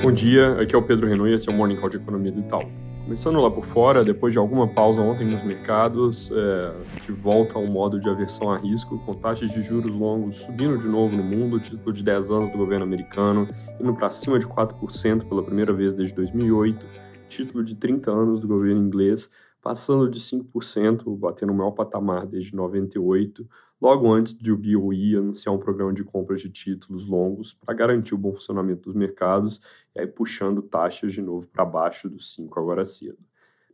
Bom dia, aqui é o Pedro Renault e esse é o Morning Call de Economia do Itaú. Começando lá por fora, depois de alguma pausa ontem nos mercados, é, de volta a um modo de aversão a risco, com taxas de juros longos subindo de novo no mundo, título de 10 anos do governo americano indo para cima de 4% pela primeira vez desde 2008, título de 30 anos do governo inglês passando de 5%, batendo o maior patamar desde 98, logo antes de o BOE anunciar um programa de compras de títulos longos para garantir o bom funcionamento dos mercados e aí puxando taxas de novo para baixo dos 5 agora cedo.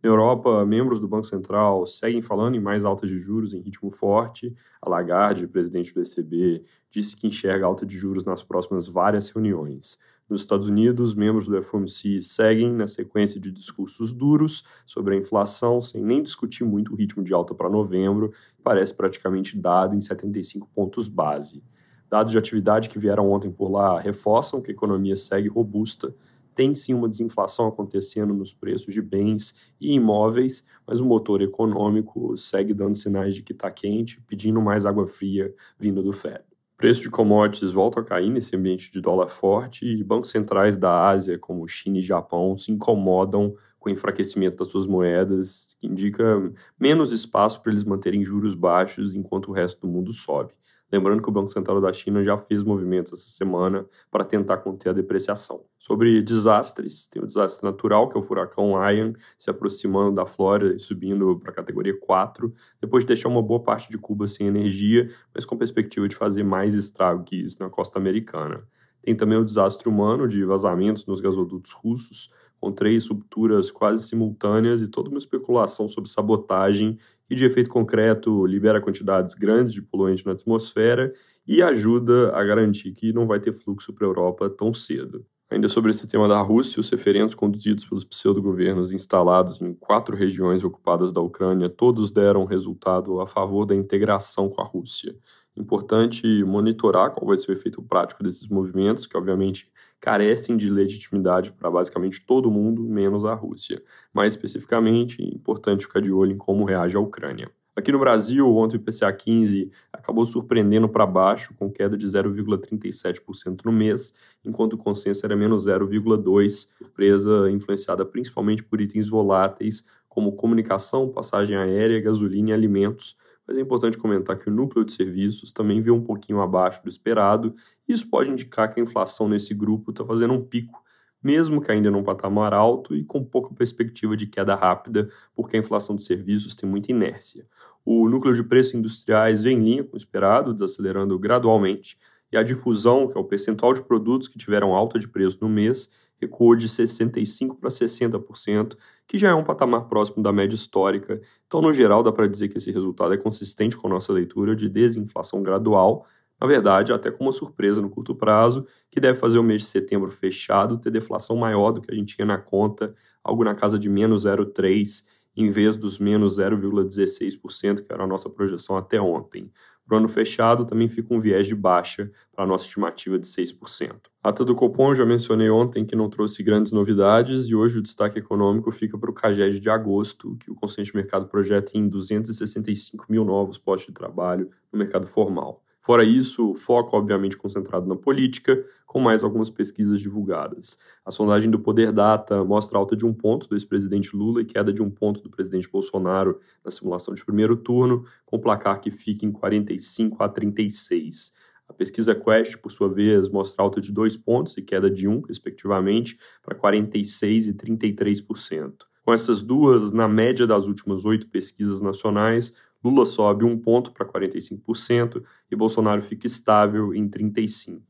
Na Europa, membros do Banco Central seguem falando em mais altas de juros em ritmo forte. A Lagarde, presidente do ECB, disse que enxerga alta de juros nas próximas várias reuniões. Nos Estados Unidos, membros do FOMC seguem na sequência de discursos duros sobre a inflação, sem nem discutir muito o ritmo de alta para novembro, parece praticamente dado em 75 pontos base. Dados de atividade que vieram ontem por lá reforçam que a economia segue robusta, tem sim uma desinflação acontecendo nos preços de bens e imóveis, mas o motor econômico segue dando sinais de que está quente, pedindo mais água fria vindo do Fed. Preços de commodities voltam a cair nesse ambiente de dólar forte e bancos centrais da Ásia, como China e Japão, se incomodam com o enfraquecimento das suas moedas, que indica menos espaço para eles manterem juros baixos enquanto o resto do mundo sobe. Lembrando que o Banco Central da China já fez movimentos essa semana para tentar conter a depreciação. Sobre desastres, tem o desastre natural, que é o furacão Ian, se aproximando da Flórida e subindo para a categoria 4, depois de deixar uma boa parte de Cuba sem energia, mas com perspectiva de fazer mais estrago que isso na costa americana. Tem também o desastre humano de vazamentos nos gasodutos russos, com três rupturas quase simultâneas e toda uma especulação sobre sabotagem que, de efeito concreto, libera quantidades grandes de poluente na atmosfera e ajuda a garantir que não vai ter fluxo para a Europa tão cedo. Ainda sobre esse tema da Rússia, os referendos conduzidos pelos pseudo-governos instalados em quatro regiões ocupadas da Ucrânia, todos deram resultado a favor da integração com a Rússia. Importante monitorar qual vai ser o efeito prático desses movimentos, que obviamente carecem de legitimidade para basicamente todo mundo, menos a Rússia. Mais especificamente, é importante ficar de olho em como reage a Ucrânia. Aqui no Brasil, ontem o IPCA 15 acabou surpreendendo para baixo, com queda de 0,37% no mês, enquanto o consenso era menos 0,2%, surpresa influenciada principalmente por itens voláteis como comunicação, passagem aérea, gasolina e alimentos, mas é importante comentar que o núcleo de serviços também veio um pouquinho abaixo do esperado, e isso pode indicar que a inflação nesse grupo está fazendo um pico, mesmo que ainda num patamar alto e com pouca perspectiva de queda rápida, porque a inflação de serviços tem muita inércia. O núcleo de preços industriais vem em linha com o esperado, desacelerando gradualmente, e a difusão, que é o percentual de produtos que tiveram alta de preço no mês, recuou de 65% para 60%, que já é um patamar próximo da média histórica. Então, no geral, dá para dizer que esse resultado é consistente com a nossa leitura de desinflação gradual, na verdade, até com uma surpresa no curto prazo, que deve fazer o mês de setembro fechado ter deflação maior do que a gente tinha na conta, algo na casa de menos 0,3%, em vez dos menos 0,16%, que era a nossa projeção até ontem. Para o ano fechado, também fica um viés de baixa para a nossa estimativa de 6%. Ata do Copom, já mencionei ontem que não trouxe grandes novidades e hoje o destaque econômico fica para o CAGED de agosto, que o Conselho de Mercado projeta em 265 mil novos postos de trabalho no mercado formal. Fora isso, foco obviamente concentrado na política, com mais algumas pesquisas divulgadas. A sondagem do Poder Data mostra alta de um ponto do ex-presidente Lula e queda de um ponto do presidente Bolsonaro na simulação de primeiro turno, com placar que fica em 45 a 36. Pesquisa Quest, por sua vez, mostra alta de dois pontos e queda de um, respectivamente, para 46% e 33%. Com essas duas, na média das últimas oito pesquisas nacionais, Lula sobe um ponto para 45% e Bolsonaro fica estável em 35%.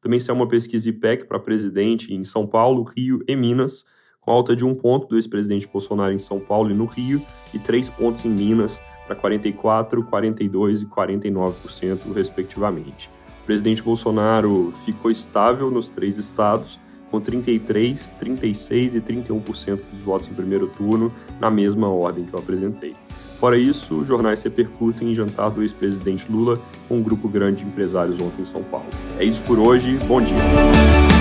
Também saiu uma pesquisa IPEC para presidente em São Paulo, Rio e Minas, com alta de um ponto do ex-presidente Bolsonaro em São Paulo e no Rio, e três pontos em Minas, para 44%, 42% e 49%, respectivamente. Presidente Bolsonaro ficou estável nos três estados, com 33%, 36% e 31% dos votos em primeiro turno, na mesma ordem que eu apresentei. Fora isso, jornais repercutem em jantar do ex-presidente Lula com um grupo grande de empresários ontem em São Paulo. É isso por hoje, bom dia.